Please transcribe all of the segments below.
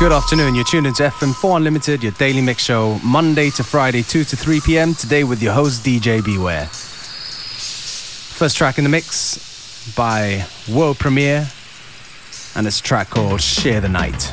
Good afternoon. You're tuned into FM4 Unlimited, your daily mix show, Monday to Friday, 2 to 3 p.m. Today with your host, DJ Beware. First track in the mix by World Premiere, and it's a track called Share the Night.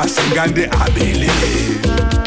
pase gande abele.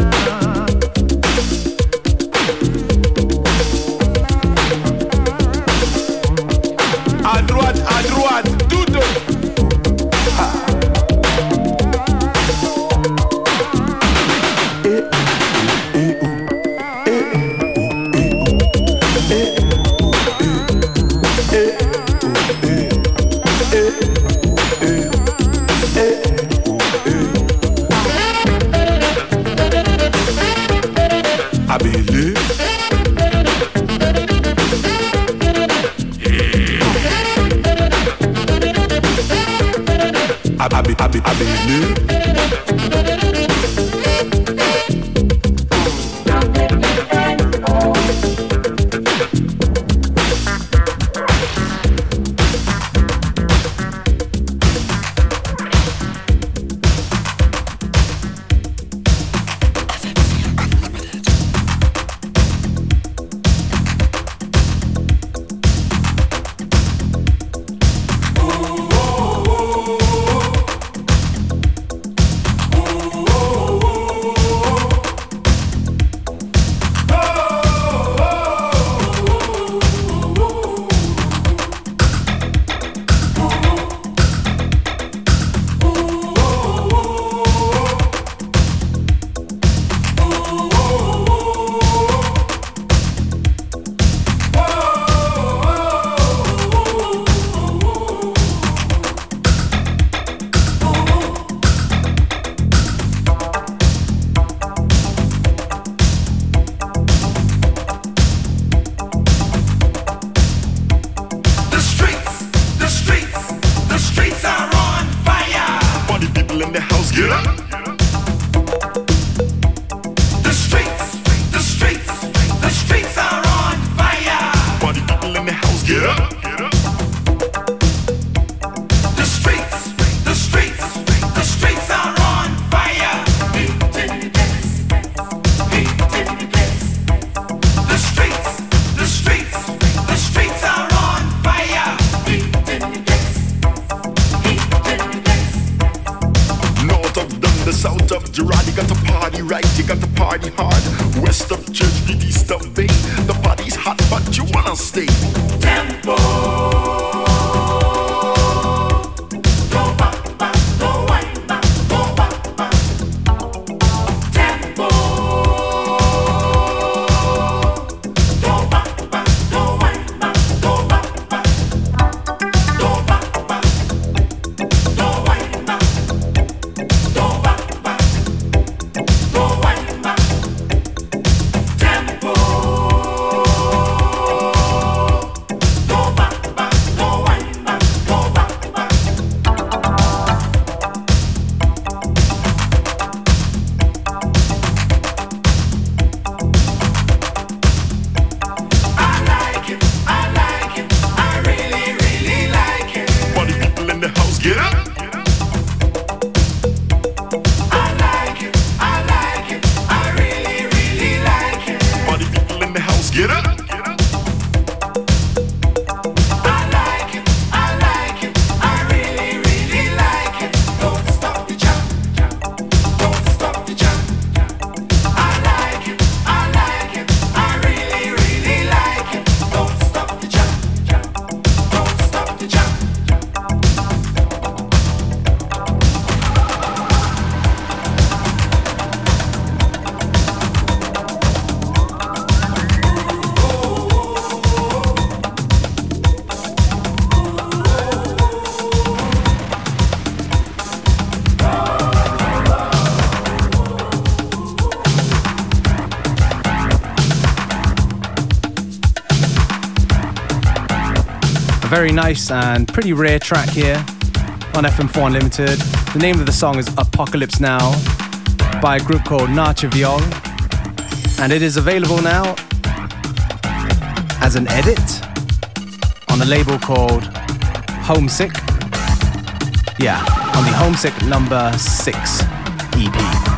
Very nice and pretty rare track here on FM4 Unlimited. The name of the song is Apocalypse Now by a group called Nacha Viol. And it is available now as an edit on a label called Homesick. Yeah, on the Homesick number 6 EP.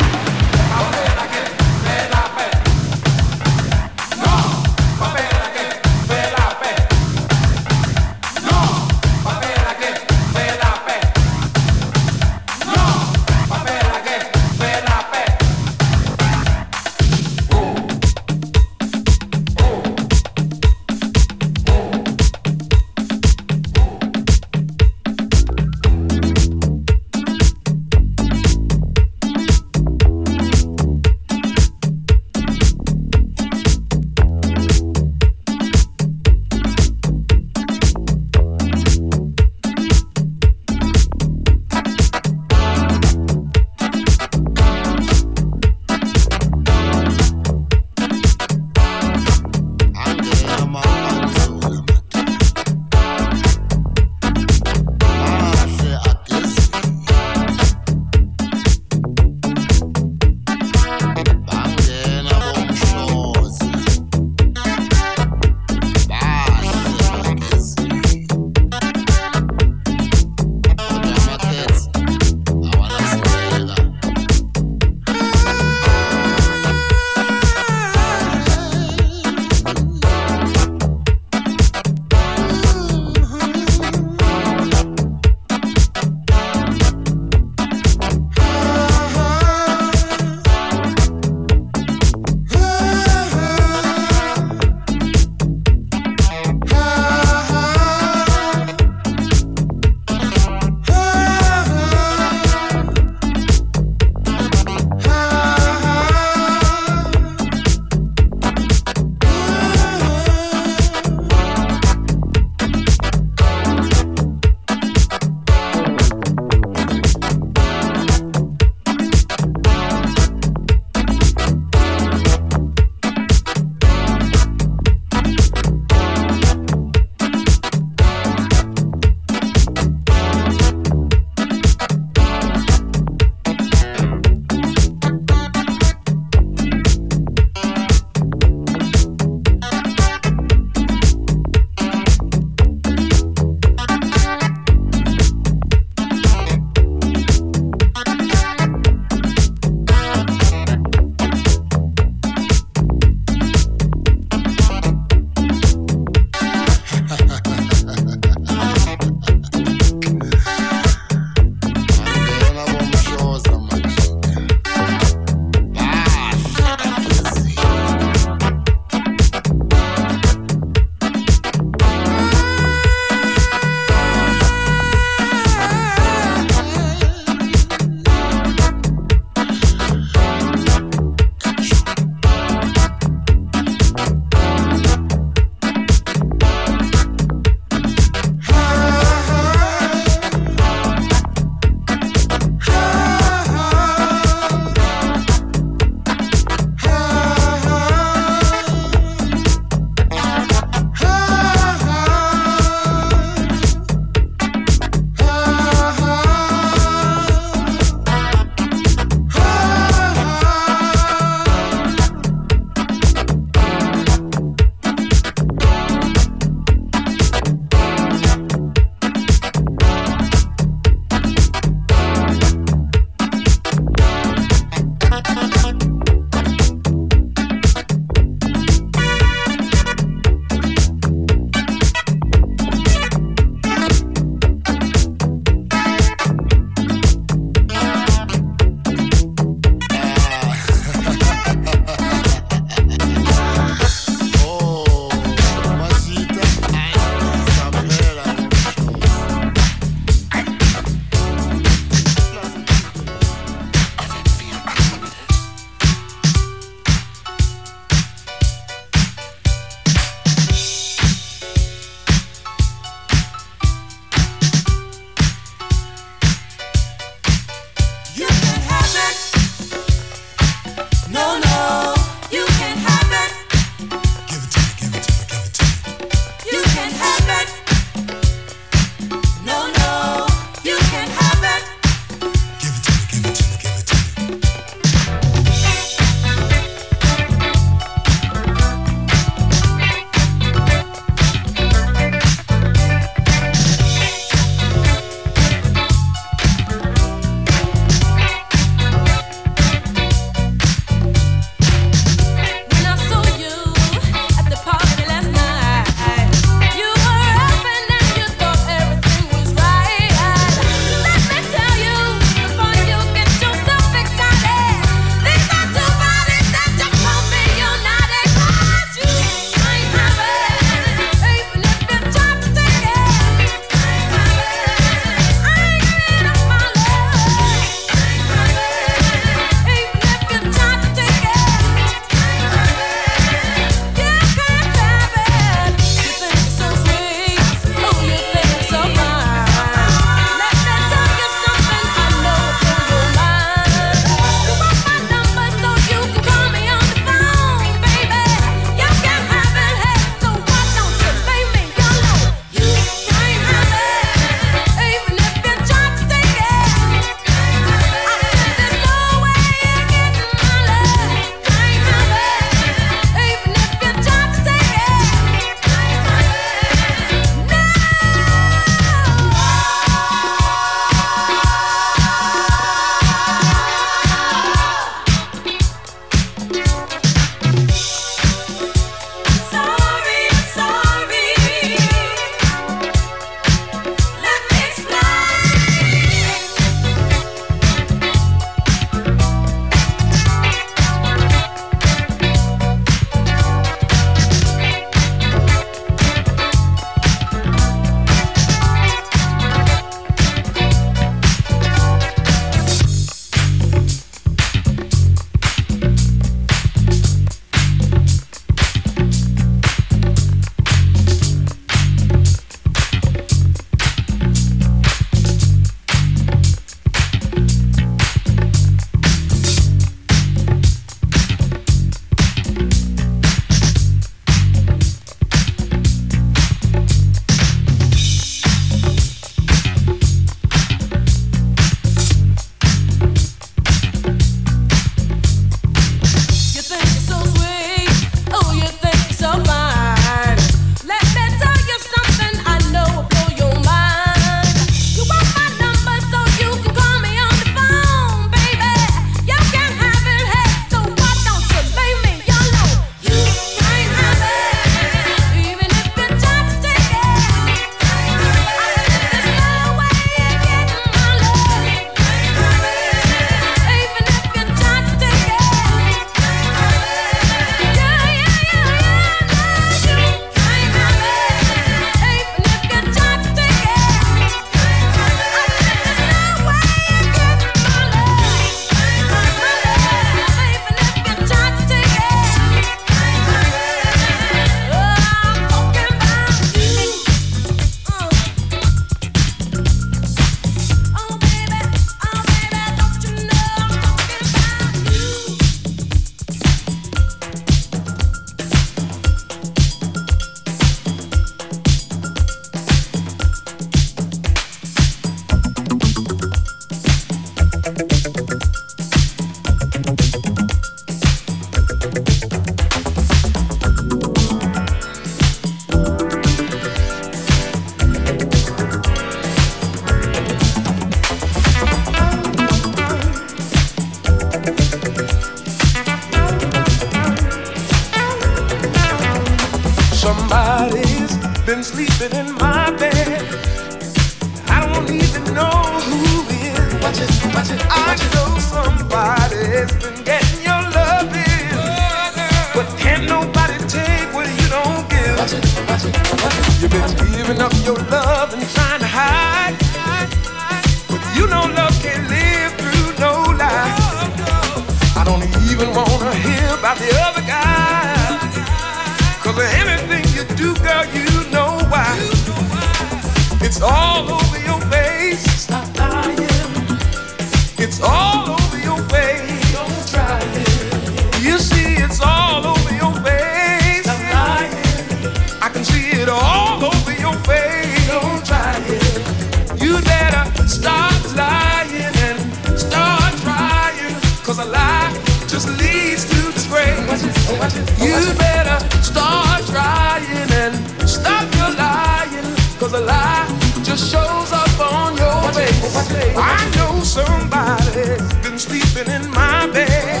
I know somebody Been sleeping in my bed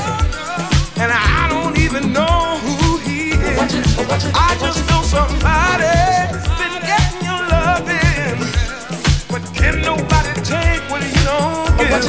And I don't even know who he is. I just know somebody's I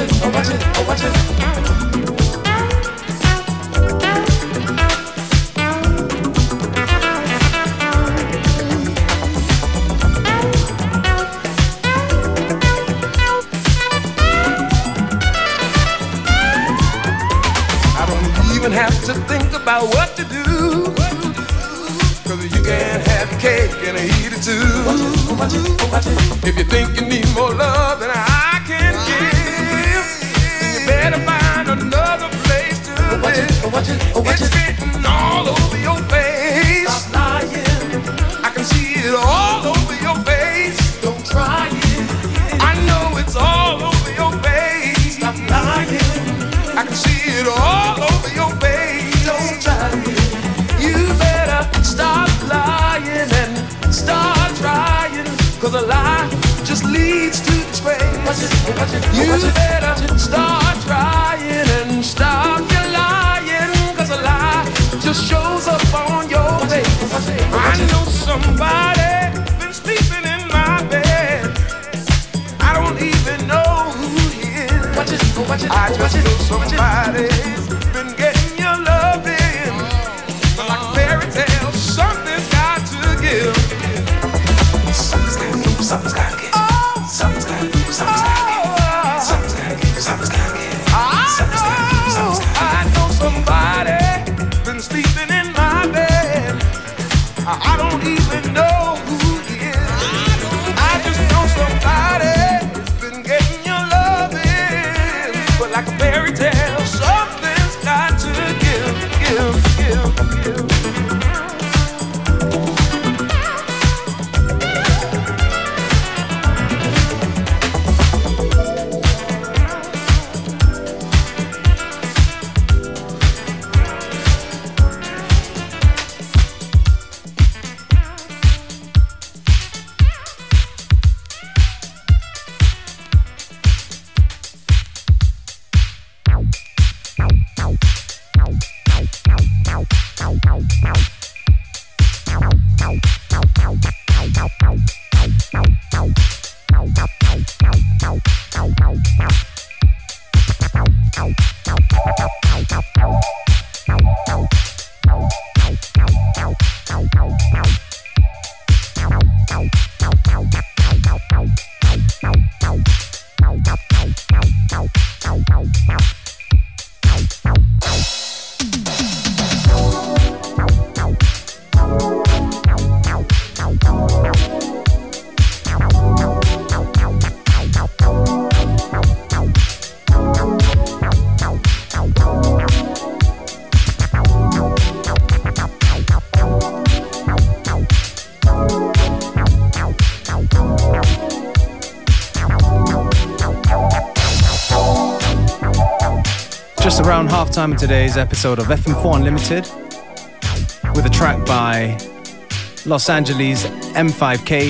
don't even have to think about what to do. Cause you can't have cake and eat it too. If you think you need more love live. Oh, it's written all over your face. Stop lying. I can see it all over your face. Don't try it. I know it's all over your face. Stop lying. I can see it all over your face. Don't try it. You better stop lying and start trying. Cause a lie just leads to disgrace. You better I don't even know who he is. I just know somebody's halftime in today's episode of FM4 Unlimited with a track by Los Angeles M5K.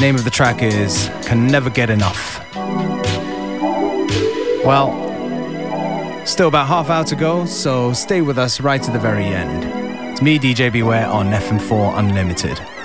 Name of the track is Can Never Get Enough. Well, still about half hour to go, so stay with us right to the very end. It's me, DJ Beware, on FM4 Unlimited.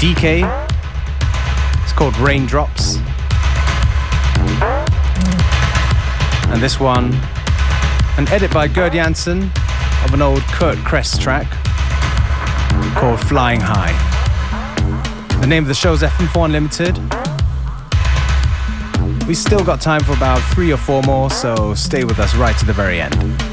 DK. It's called Raindrops. And this one, an edit by Gerd Janson of an old Kurt Kress track called Flying High. The name of the show is FM4 Unlimited. We still got time for about three or four more, so stay with us right to the very end.